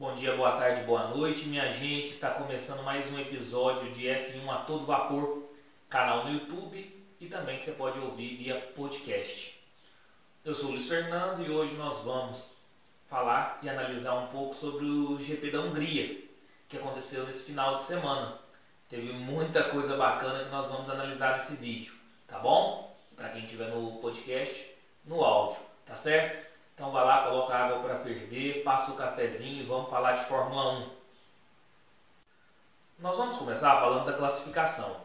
Bom dia, boa tarde, boa noite, minha gente. Está começando mais um episódio de F1 a todo vapor, canal no YouTube e também que você pode ouvir via podcast. Eu sou o Luiz Fernando e hoje nós vamos falar e analisar um pouco sobre o GP da Hungria, que aconteceu nesse final de semana. Teve muita coisa bacana que nós vamos analisar nesse vídeo, tá bom? Para quem estiver no podcast, no áudio, tá certo? Então vai lá, coloca água para ferver, passa o cafezinho e vamos falar de Fórmula 1. Nós vamos começar falando da classificação.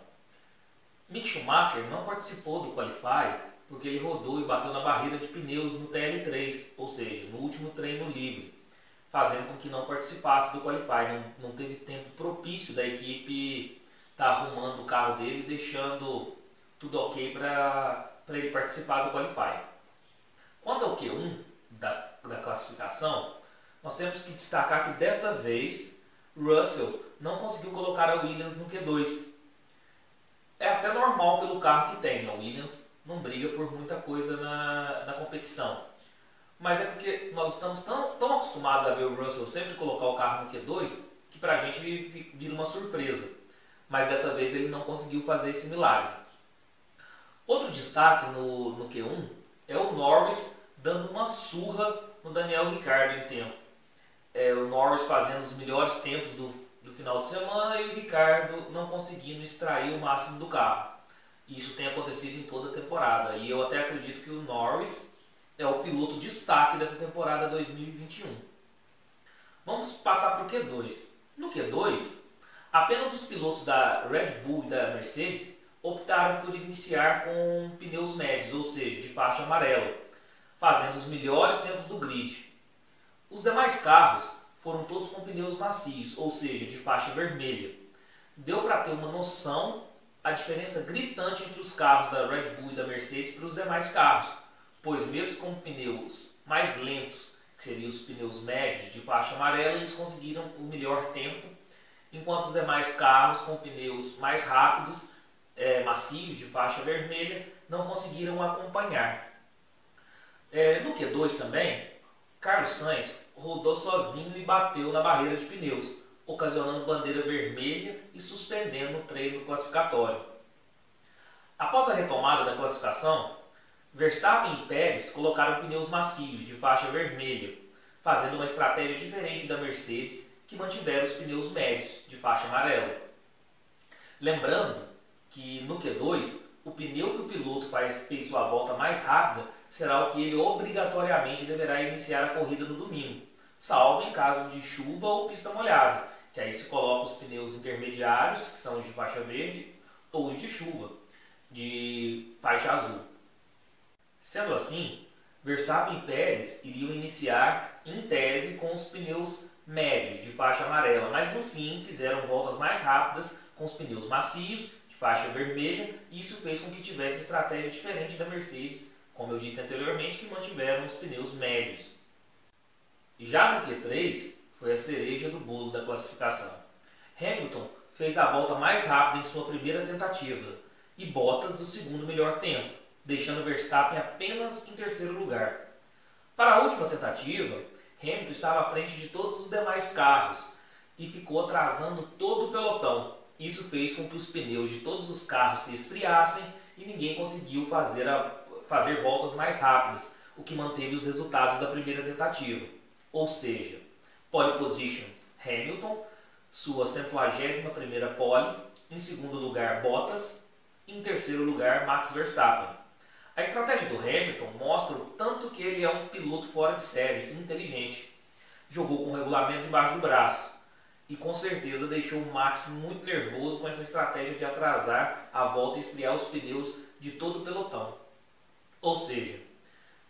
Mick Schumacher não participou do Qualify porque ele rodou e bateu na barreira de pneus no TL3, ou seja, no último treino livre, fazendo com que não participasse do Qualify. Não, não teve tempo propício da equipe estar tá arrumando o carro dele, deixando tudo ok para ele participar do Qualify. Quanto ao Q1, da, da classificação, nós temos que destacar que desta vez Russell não conseguiu colocar a Williams no Q2. É até normal pelo carro que tem, a Williams não briga por muita coisa na, na competição. Mas é porque nós estamos tão, tão acostumados a ver o Russell sempre colocar o carro no Q2 que pra gente vira uma surpresa. Mas dessa vez ele não conseguiu fazer esse milagre. Outro destaque no, no Q1 é o Norris dando uma surra no Daniel Ricardo em tempo. É, o Norris fazendo os melhores tempos do, do final de semana e o Ricardo não conseguindo extrair o máximo do carro. Isso tem acontecido em toda a temporada e eu até acredito que o Norris é o piloto destaque dessa temporada 2021. Vamos passar para o Q2. No Q2, apenas os pilotos da Red Bull e da Mercedes optaram por iniciar com pneus médios, ou seja, de faixa amarela fazendo os melhores tempos do grid. Os demais carros foram todos com pneus macios, ou seja, de faixa vermelha. Deu para ter uma noção a diferença gritante entre os carros da Red Bull e da Mercedes para os demais carros, pois mesmo com pneus mais lentos, que seriam os pneus médios de faixa amarela, eles conseguiram o melhor tempo, enquanto os demais carros com pneus mais rápidos, é, macios de faixa vermelha, não conseguiram acompanhar. É, no Q2 também, Carlos Sainz rodou sozinho e bateu na barreira de pneus, ocasionando bandeira vermelha e suspendendo o treino classificatório. Após a retomada da classificação, Verstappen e Pérez colocaram pneus macios de faixa vermelha, fazendo uma estratégia diferente da Mercedes, que mantiveram os pneus médios de faixa amarela. Lembrando que no Q2 o pneu que o piloto faz fez sua volta mais rápida será o que ele obrigatoriamente deverá iniciar a corrida no domingo, salvo em caso de chuva ou pista molhada, que aí se coloca os pneus intermediários, que são os de faixa verde, ou os de chuva, de faixa azul. Sendo assim, Verstappen e Pérez iriam iniciar em tese com os pneus médios de faixa amarela, mas no fim fizeram voltas mais rápidas com os pneus macios faixa vermelha, e isso fez com que tivesse estratégia diferente da Mercedes, como eu disse anteriormente, que mantiveram os pneus médios. Já no Q3, foi a cereja do bolo da classificação. Hamilton fez a volta mais rápida em sua primeira tentativa e Bottas o segundo melhor tempo, deixando Verstappen apenas em terceiro lugar. Para a última tentativa, Hamilton estava à frente de todos os demais carros e ficou atrasando todo o pelotão, isso fez com que os pneus de todos os carros se esfriassem e ninguém conseguiu fazer, a, fazer voltas mais rápidas, o que manteve os resultados da primeira tentativa. Ou seja, pole position Hamilton, sua 151ª pole, em segundo lugar Bottas, em terceiro lugar Max Verstappen. A estratégia do Hamilton mostra o tanto que ele é um piloto fora de série, inteligente. Jogou com o regulamento debaixo do braço e com certeza deixou o Max muito nervoso com essa estratégia de atrasar a volta e esfriar os pneus de todo o pelotão. Ou seja,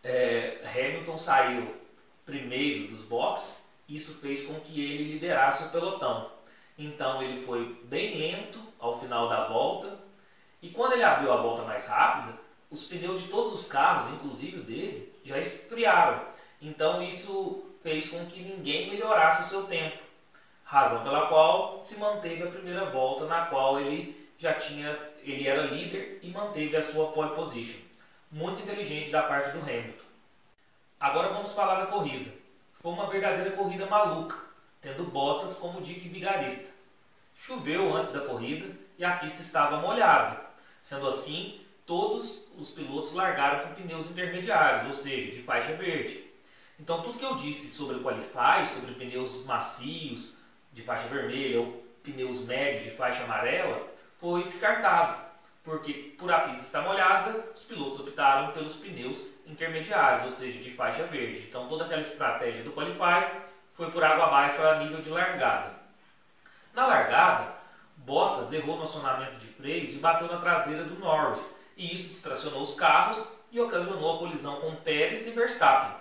é, Hamilton saiu primeiro dos boxes, isso fez com que ele liderasse o pelotão. Então ele foi bem lento ao final da volta e quando ele abriu a volta mais rápida, os pneus de todos os carros, inclusive o dele, já esfriaram. Então isso fez com que ninguém melhorasse o seu tempo razão pela qual se manteve a primeira volta na qual ele já tinha, ele era líder e manteve a sua pole position. Muito inteligente da parte do Hamilton. Agora vamos falar da corrida. Foi uma verdadeira corrida maluca, tendo Bottas como dique vigarista. Choveu antes da corrida e a pista estava molhada. Sendo assim, todos os pilotos largaram com pneus intermediários, ou seja, de faixa verde. Então, tudo que eu disse sobre o Qualify, sobre pneus macios de faixa vermelha ou pneus médios de faixa amarela, foi descartado, porque por a pista estar molhada, os pilotos optaram pelos pneus intermediários, ou seja, de faixa verde. Então, toda aquela estratégia do Qualify foi por água abaixo a nível de largada. Na largada, Bottas errou no acionamento de freios e bateu na traseira do Norris, e isso distracionou os carros e ocasionou a colisão com Pérez e Verstappen.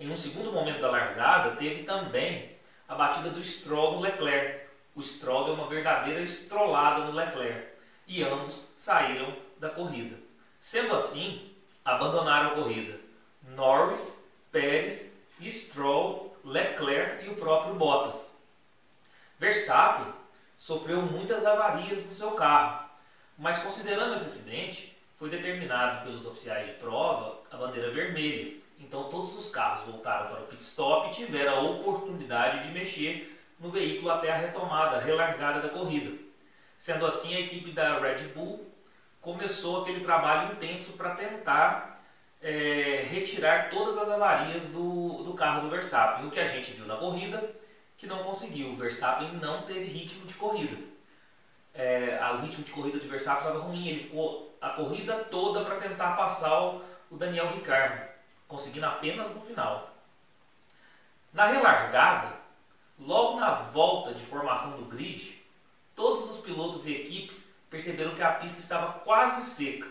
Em um segundo momento da largada, teve também a batida do Stroll no Leclerc. O Stroll deu uma verdadeira estrolada no Leclerc e ambos saíram da corrida. Sendo assim, abandonaram a corrida Norris, Pérez, Stroll, Leclerc e o próprio Bottas. Verstappen sofreu muitas avarias no seu carro, mas considerando esse acidente, foi determinado pelos oficiais de prova a bandeira vermelha então todos os carros voltaram para o pit stop e tiveram a oportunidade de mexer no veículo até a retomada, a relargada da corrida. Sendo assim, a equipe da Red Bull começou aquele trabalho intenso para tentar é, retirar todas as avarias do, do carro do Verstappen. O que a gente viu na corrida, que não conseguiu. O Verstappen não teve ritmo de corrida. É, o ritmo de corrida do Verstappen estava ruim. Ele ficou a corrida toda para tentar passar o, o Daniel Ricciardo conseguindo apenas no final. Na relargada, logo na volta de formação do grid, todos os pilotos e equipes perceberam que a pista estava quase seca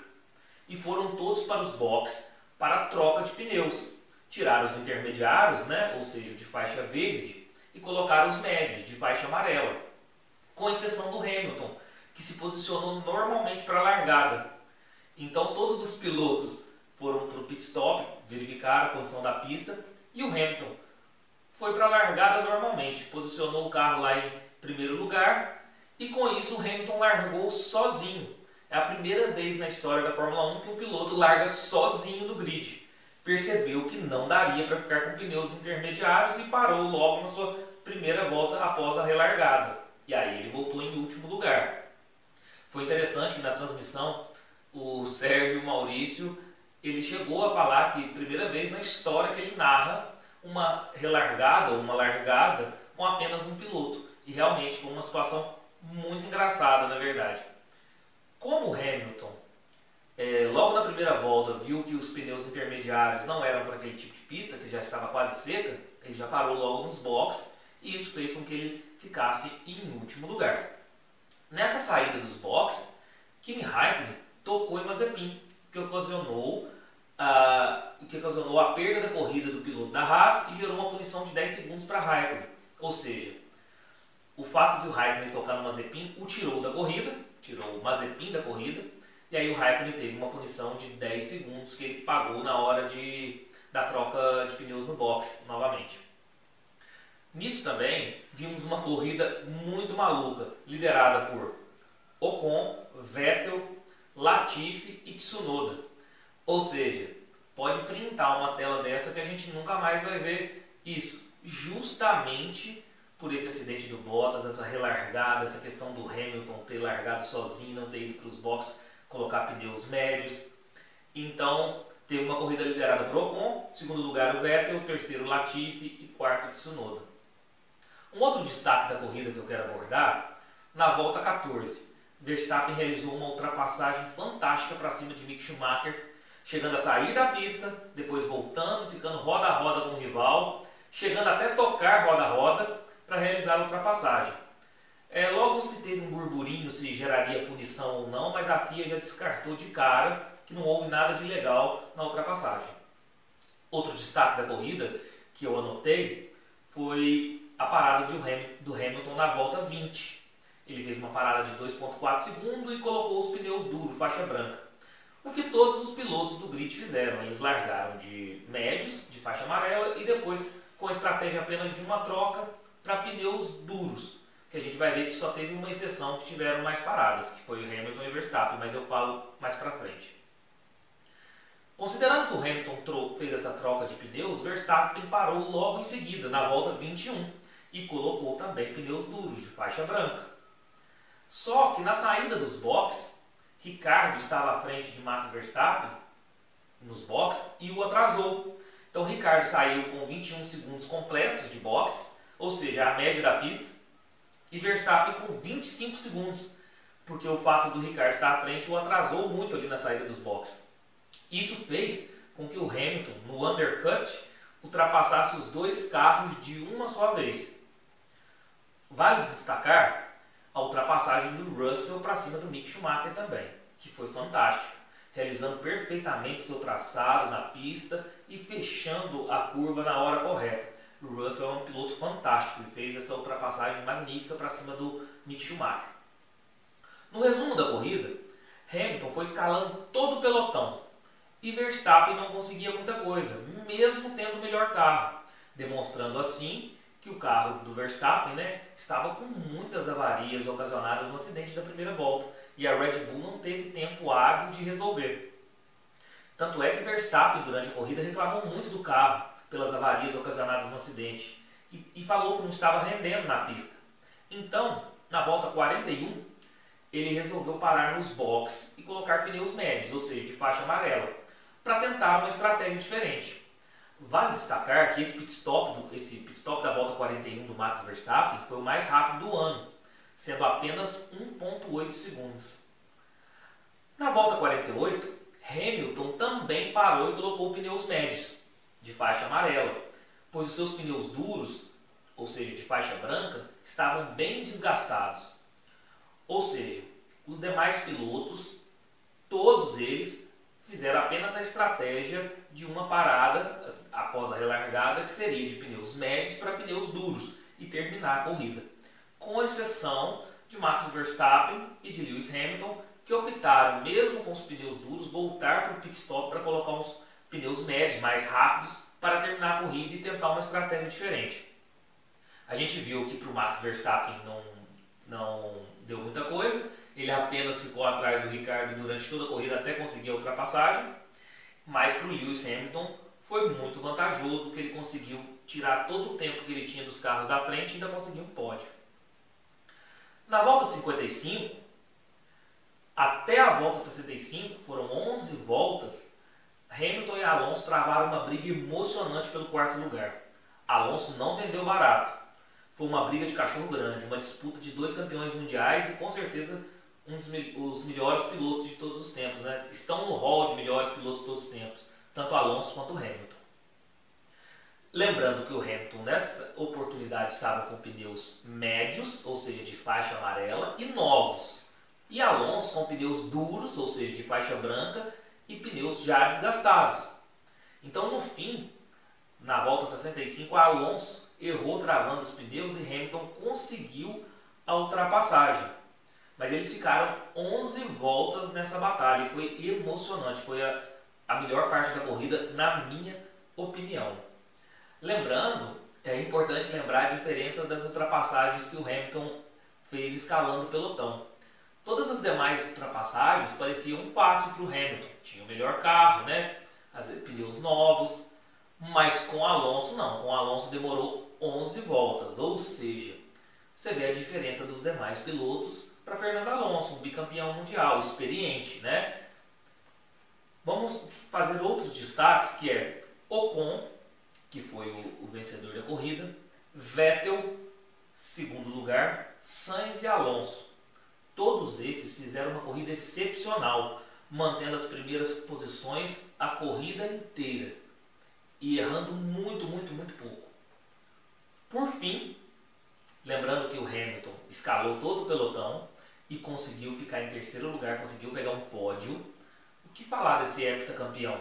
e foram todos para os boxes para a troca de pneus. Tiraram os intermediários, né, ou seja, de faixa verde, e colocaram os médios, de faixa amarela, com exceção do Hamilton, que se posicionou normalmente para a largada. Então todos os pilotos foram para o pit stop, verificaram a condição da pista e o Hamilton foi para a largada normalmente, posicionou o carro lá em primeiro lugar e com isso o Hamilton largou sozinho. É a primeira vez na história da Fórmula 1 que o piloto larga sozinho no grid. Percebeu que não daria para ficar com pneus intermediários e parou logo na sua primeira volta após a relargada. E aí ele voltou em último lugar. Foi interessante que na transmissão o Sérgio Maurício ele chegou a falar que primeira vez na história que ele narra uma relargada ou uma largada com apenas um piloto. E realmente foi uma situação muito engraçada, na verdade. Como o Hamilton, é, logo na primeira volta, viu que os pneus intermediários não eram para aquele tipo de pista, que já estava quase seca, ele já parou logo nos boxes e isso fez com que ele ficasse em último lugar. Nessa saída dos boxes, Kimi Raikkonen tocou em Mazepin, que ocasionou ah, que ocasionou a perda da corrida do piloto da Haas e gerou uma punição de 10 segundos para Raikkonen. Ou seja, o fato de o Raikkonen tocar no Mazepin o tirou da corrida, tirou o Mazepin da corrida, e aí o Raikkonen teve uma punição de 10 segundos que ele pagou na hora de, da troca de pneus no box novamente. Nisso também vimos uma corrida muito maluca, liderada por Ocon, Vettel, Latifi e Tsunoda. Ou seja, pode printar uma tela dessa que a gente nunca mais vai ver isso. Justamente por esse acidente do Bottas, essa relargada, essa questão do Hamilton ter largado sozinho, não ter ido para os boxes colocar pneus médios. Então, teve uma corrida liderada por Ocon, segundo lugar o Vettel, terceiro Latifi e quarto Tsunoda. Um outro destaque da corrida que eu quero abordar, na volta 14, Verstappen realizou uma ultrapassagem fantástica para cima de Mick Schumacher chegando a sair da pista, depois voltando, ficando roda a roda com o rival, chegando até tocar roda a roda para realizar a ultrapassagem. É, logo se teve um burburinho se geraria punição ou não, mas a FIA já descartou de cara que não houve nada de legal na ultrapassagem. Outro destaque da corrida que eu anotei foi a parada do Hamilton na volta 20. Ele fez uma parada de 2,4 segundos e colocou os pneus duros, faixa branca. O que todos os pilotos do grid fizeram. Eles largaram de médios, de faixa amarela, e depois, com estratégia apenas de uma troca, para pneus duros. Que a gente vai ver que só teve uma exceção que tiveram mais paradas, que foi o Hamilton e o Verstappen, mas eu falo mais para frente. Considerando que o Hamilton fez essa troca de pneus, Verstappen parou logo em seguida, na volta 21, e colocou também pneus duros de faixa branca. Só que na saída dos boxes, Ricardo estava à frente de Max Verstappen nos boxes e o atrasou. Então Ricardo saiu com 21 segundos completos de boxe, ou seja, a média da pista, e Verstappen com 25 segundos, porque o fato do Ricardo estar à frente o atrasou muito ali na saída dos boxes. Isso fez com que o Hamilton, no undercut, ultrapassasse os dois carros de uma só vez. Vale destacar a ultrapassagem do Russell para cima do Mick Schumacher também, que foi fantástica, realizando perfeitamente seu traçado na pista e fechando a curva na hora correta. O Russell é um piloto fantástico e fez essa ultrapassagem magnífica para cima do Mick Schumacher. No resumo da corrida, Hamilton foi escalando todo o pelotão e Verstappen não conseguia muita coisa, mesmo tendo o melhor carro, demonstrando assim que o carro do Verstappen né, estava com muitas avarias ocasionadas no acidente da primeira volta e a Red Bull não teve tempo hábil de resolver. Tanto é que Verstappen, durante a corrida, reclamou muito do carro pelas avarias ocasionadas no acidente e, e falou que não estava rendendo na pista. Então, na volta 41, ele resolveu parar nos boxes e colocar pneus médios, ou seja, de faixa amarela, para tentar uma estratégia diferente. Vale destacar que esse pit stop, esse pit stop da volta 41 do Max Verstappen foi o mais rápido do ano, sendo apenas 1.8 segundos. Na volta 48, Hamilton também parou e colocou pneus médios, de faixa amarela, pois os seus pneus duros, ou seja, de faixa branca, estavam bem desgastados. Ou seja, os demais pilotos, todos eles fizeram apenas a estratégia de uma parada após a relargada, que seria de pneus médios para pneus duros, e terminar a corrida. Com exceção de Max Verstappen e de Lewis Hamilton, que optaram, mesmo com os pneus duros, voltar para o pit stop para colocar uns pneus médios, mais rápidos, para terminar a corrida e tentar uma estratégia diferente. A gente viu que para o Max Verstappen não, não deu muita coisa, ele apenas ficou atrás do Ricardo durante toda a corrida até conseguir a ultrapassagem. Mas para o Lewis Hamilton foi muito vantajoso que ele conseguiu tirar todo o tempo que ele tinha dos carros da frente e ainda conseguiu um pódio. Na volta 55, até a volta 65, foram 11 voltas, Hamilton e Alonso travaram uma briga emocionante pelo quarto lugar. Alonso não vendeu barato. Foi uma briga de cachorro grande, uma disputa de dois campeões mundiais e com certeza um dos os melhores pilotos de todos os tempos, né? Estão no hall de melhores pilotos de todos os tempos, tanto Alonso quanto Hamilton. Lembrando que o Hamilton nessa oportunidade estava com pneus médios, ou seja, de faixa amarela, e novos. E Alonso com pneus duros, ou seja, de faixa branca, e pneus já desgastados. Então, no fim, na volta 65, Alonso errou travando os pneus e Hamilton conseguiu a ultrapassagem. Mas eles ficaram 11 voltas nessa batalha e foi emocionante. Foi a, a melhor parte da corrida, na minha opinião. Lembrando, é importante lembrar a diferença das ultrapassagens que o Hamilton fez escalando o pelotão. Todas as demais ultrapassagens pareciam fácil para o Hamilton. Tinha o melhor carro, né? As, pneus novos. Mas com Alonso não. Com Alonso demorou 11 voltas. Ou seja, você vê a diferença dos demais pilotos para Fernando Alonso, um bicampeão mundial, experiente, né? Vamos fazer outros destaques, que é Ocon, que foi o, o vencedor da corrida, Vettel, segundo lugar, Sainz e Alonso. Todos esses fizeram uma corrida excepcional, mantendo as primeiras posições a corrida inteira e errando muito, muito, muito pouco. Por fim, lembrando que o Hamilton escalou todo o pelotão, e conseguiu ficar em terceiro lugar, conseguiu pegar um pódio. O que falar desse heptacampeão?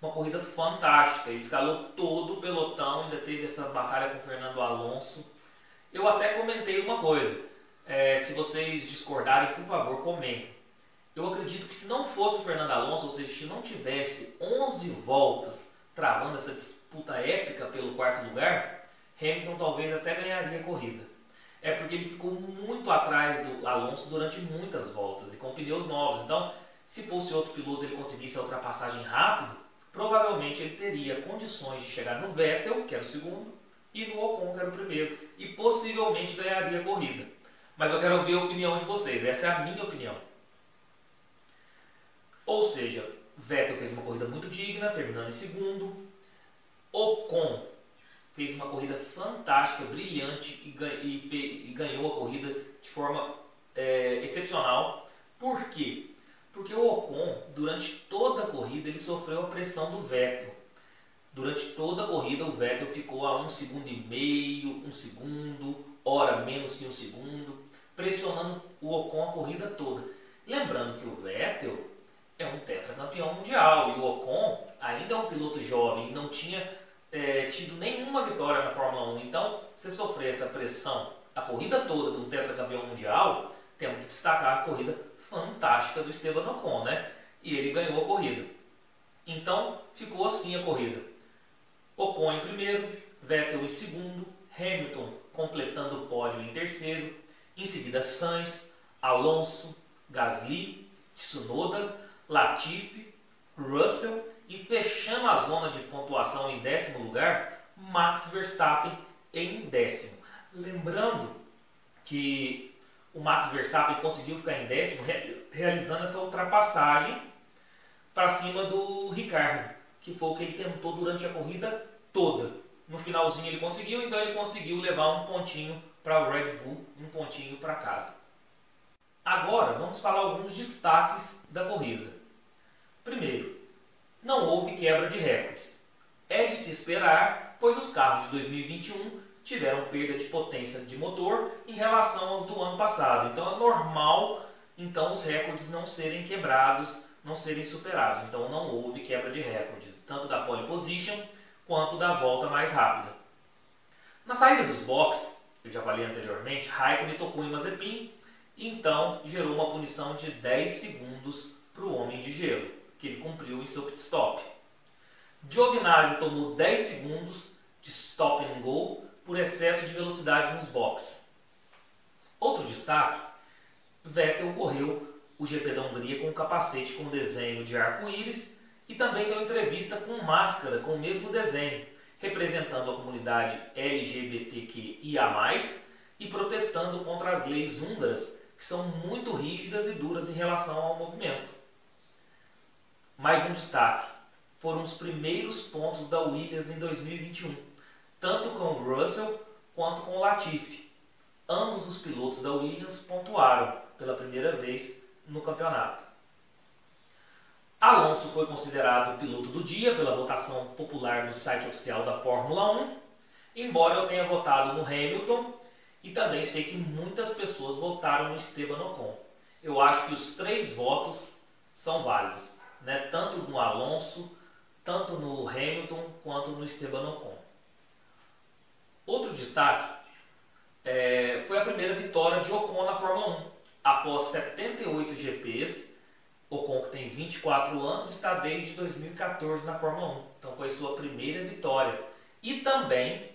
Uma corrida fantástica, ele escalou todo o pelotão, ainda teve essa batalha com o Fernando Alonso. Eu até comentei uma coisa, é, se vocês discordarem, por favor, comentem. Eu acredito que se não fosse o Fernando Alonso, ou seja, se não tivesse 11 voltas travando essa disputa épica pelo quarto lugar, Hamilton talvez até ganharia a corrida é porque ele ficou muito atrás do Alonso durante muitas voltas e com pneus novos. Então, se fosse outro piloto ele conseguisse a ultrapassagem rápido, provavelmente ele teria condições de chegar no Vettel, que era o segundo, e no Ocon, que era o primeiro, e possivelmente ganharia a corrida. Mas eu quero ouvir a opinião de vocês, essa é a minha opinião. Ou seja, Vettel fez uma corrida muito digna, terminando em segundo. Ocon fez uma corrida fantástica, brilhante e, ganhou a corrida de forma é, excepcional. Por quê? Porque o Ocon, durante toda a corrida, ele sofreu a pressão do Vettel. Durante toda a corrida, o Vettel ficou a um segundo e meio, um segundo, hora menos que um segundo, pressionando o Ocon a corrida toda. Lembrando que o Vettel é um tetracampeão mundial e o Ocon ainda é um piloto jovem, não tinha é, tido nenhuma vitória na Fórmula 1. Então, se sofrer essa pressão a corrida toda de um tetracampeão mundial, temos que destacar a corrida fantástica do Esteban Ocon, né? E ele ganhou a corrida. Então, ficou assim a corrida. Ocon em primeiro, Vettel em segundo, Hamilton completando o pódio em terceiro, em seguida Sainz, Alonso, Gasly, Tsunoda, Latifi, Russell e fechando a zona de pontuação em décimo lugar, Max Verstappen em décimo. Lembrando que o Max Verstappen conseguiu ficar em décimo realizando essa ultrapassagem para cima do Ricardo, que foi o que ele tentou durante a corrida toda. No finalzinho ele conseguiu, então ele conseguiu levar um pontinho para o Red Bull, um pontinho para casa. Agora vamos falar alguns destaques da corrida. Primeiro, não houve quebra de recordes. É de se esperar, pois os carros de 2021 tiveram perda de potência de motor em relação aos do ano passado. Então é normal então os recordes não serem quebrados, não serem superados. Então não houve quebra de recordes, tanto da pole position quanto da volta mais rápida. Na saída dos boxes, eu já falei anteriormente, Raikkonen tocou em Mazepin, então gerou uma punição de 10 segundos para o homem de gelo que ele cumpriu em seu pit stop. Giovinazzi tomou 10 segundos de stop and go por excesso de velocidade nos boxes. Outro destaque, Vettel correu o GP da Hungria com um capacete com desenho de arco-íris e também deu entrevista com máscara com o mesmo desenho, representando a comunidade LGBTQIA+, e protestando contra as leis húngaras, que são muito rígidas e duras em relação ao movimento. Mais um destaque: foram os primeiros pontos da Williams em 2021, tanto com o Russell quanto com o Latifi. Ambos os pilotos da Williams pontuaram pela primeira vez no campeonato. Alonso foi considerado piloto do dia pela votação popular no site oficial da Fórmula 1, embora eu tenha votado no Hamilton e também sei que muitas pessoas votaram no Esteban Ocon. Eu acho que os três votos são válidos né, tanto no Alonso, tanto no Hamilton quanto no Esteban Ocon. Outro destaque é, foi a primeira vitória de Ocon na Fórmula 1. Após 78 GPs, Ocon que tem 24 anos e está desde 2014 na Fórmula 1. Então foi sua primeira vitória. E também,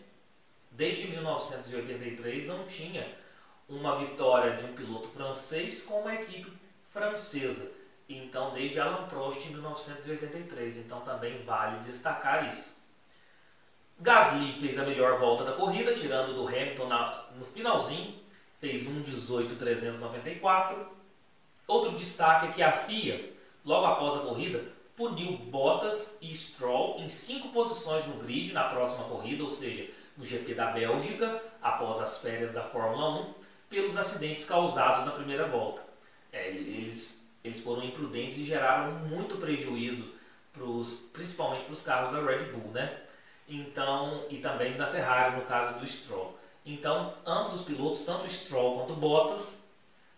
desde 1983, não tinha uma vitória de um piloto francês com uma equipe francesa. Então, desde Alan Prost em 1983. Então, também vale destacar isso. Gasly fez a melhor volta da corrida, tirando do Hamilton na, no finalzinho, fez 1,18,394. Outro destaque é que a FIA, logo após a corrida, puniu Bottas e Stroll em cinco posições no grid na próxima corrida, ou seja, no GP da Bélgica, após as férias da Fórmula 1, pelos acidentes causados na primeira volta. É, eles eles foram imprudentes e geraram muito prejuízo, pros, principalmente para os carros da Red Bull, né? Então, e também da Ferrari, no caso do Stroll. Então, ambos os pilotos, tanto Stroll quanto Bottas,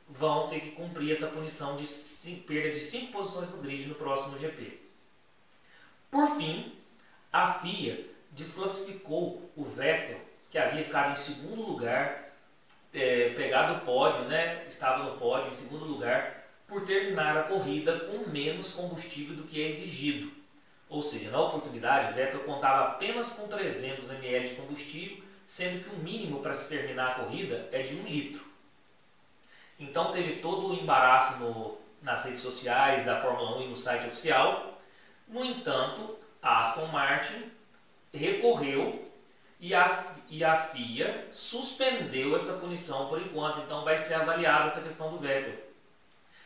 vão ter que cumprir essa punição de perda de 5 posições no grid no próximo GP. Por fim, a FIA desclassificou o Vettel, que havia ficado em segundo lugar, é, pegado o pódio, né? estava no pódio em segundo lugar, por terminar a corrida com menos combustível do que é exigido. Ou seja, na oportunidade, Vettel contava apenas com 300 ml de combustível, sendo que o mínimo para se terminar a corrida é de 1 litro. Então teve todo o embaraço no, nas redes sociais da Fórmula 1 e no site oficial. No entanto, a Aston Martin recorreu e a, e a FIA suspendeu essa punição por enquanto, então vai ser avaliada essa questão do Vettel.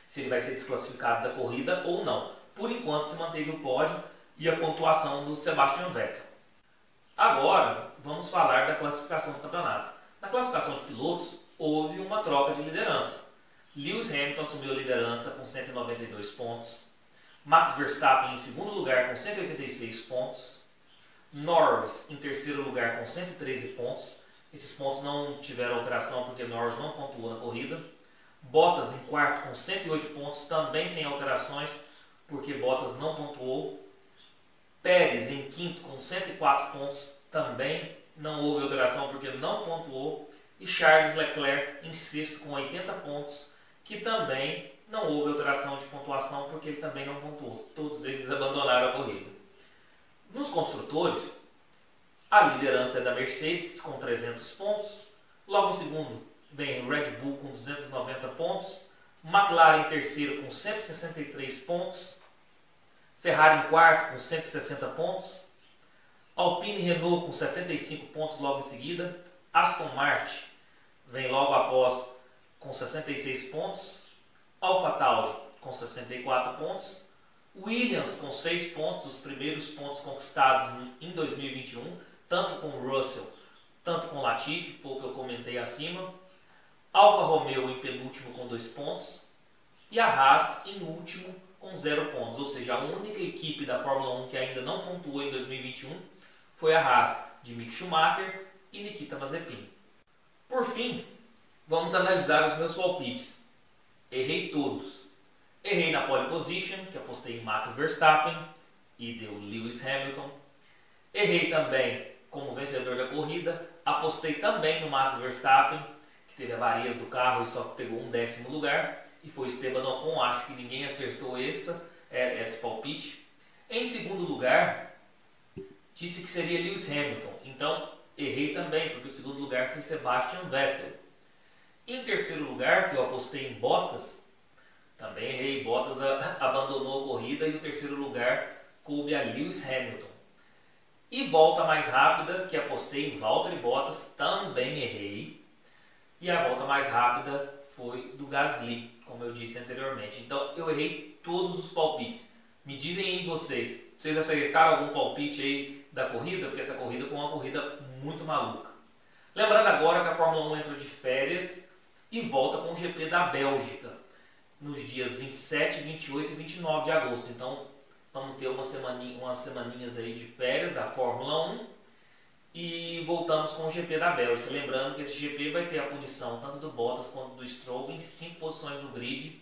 Se ele vai ser desclassificado da corrida ou não. Por enquanto se manteve o pódio e a pontuação do Sebastian Vettel. Agora, vamos falar da classificação do campeonato. Na classificação de pilotos, houve uma troca de liderança. Lewis Hamilton assumiu a liderança com 192 pontos. Max Verstappen em segundo lugar com 186 pontos. Norris em terceiro lugar com 113 pontos. Esses pontos não tiveram alteração porque Norris não pontuou na corrida. Bottas em quarto com 108 pontos, também sem alterações, porque Bottas não pontuou. Pérez em quinto com 104 pontos, também não houve alteração porque não pontuou. E Charles Leclerc sexto com 80 pontos, que também não houve alteração de pontuação porque ele também não pontuou. Todos eles abandonaram a corrida. Nos construtores, a liderança é da Mercedes com 300 pontos. Logo em segundo vem Red Bull com 290 pontos. McLaren em terceiro com 163 pontos. Ferrari em quarto com 160 pontos. Alpine Renault com 75 pontos logo em seguida. Aston Martin vem logo após com 66 pontos. AlphaTauri com 64 pontos. Williams com 6 pontos, os primeiros pontos conquistados em 2021, tanto com Russell, tanto com Latifi, pouco eu comentei acima. Alfa Romeo em penúltimo com 2 pontos. E a Haas em último com 0 pontos. Ou seja, a única equipe da Fórmula 1 que ainda não pontuou em 2021 foi a Haas de Mick Schumacher e Nikita Mazepin. Por fim, vamos analisar os meus palpites. Errei todos. Errei na pole position, que apostei em Max Verstappen e deu Lewis Hamilton. Errei também como vencedor da corrida, apostei também no Max Verstappen, que teve avarias do carro e só pegou um décimo lugar, e foi Esteban Ocon, acho que ninguém acertou essa, é, esse palpite. Em segundo lugar, disse que seria Lewis Hamilton, então errei também, porque o segundo lugar foi Sebastian Vettel. Em terceiro lugar, que eu apostei em Bottas, também errei. Bottas abandonou a corrida e o terceiro lugar coube a Lewis Hamilton. E volta mais rápida, que apostei em Valtteri Bottas, também errei. E a volta mais rápida foi do Gasly, como eu disse anteriormente. Então eu errei todos os palpites. Me dizem aí vocês, vocês acertaram algum palpite aí da corrida? Porque essa corrida foi uma corrida muito maluca. Lembrando agora que a Fórmula 1 entra de férias e volta com o GP da Bélgica nos dias 27, 28 e 29 de agosto. Então vamos ter uma semaninha, umas semaninhas aí de férias da Fórmula 1 e voltamos com o GP da Bélgica. Lembrando que esse GP vai ter a punição tanto do Bottas quanto do Stroll em cinco posições no grid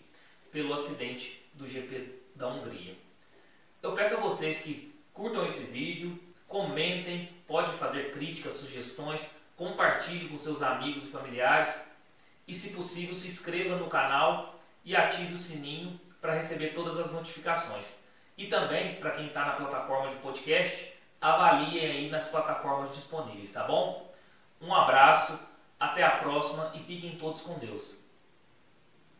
pelo acidente do GP da Hungria. Eu peço a vocês que curtam esse vídeo, comentem, pode fazer críticas, sugestões, compartilhe com seus amigos e familiares e, se possível, se inscreva no canal e ative o sininho para receber todas as notificações. E também, para quem está na plataforma de podcast, avalie aí nas plataformas disponíveis, tá bom? Um abraço, até a próxima e fiquem todos com Deus.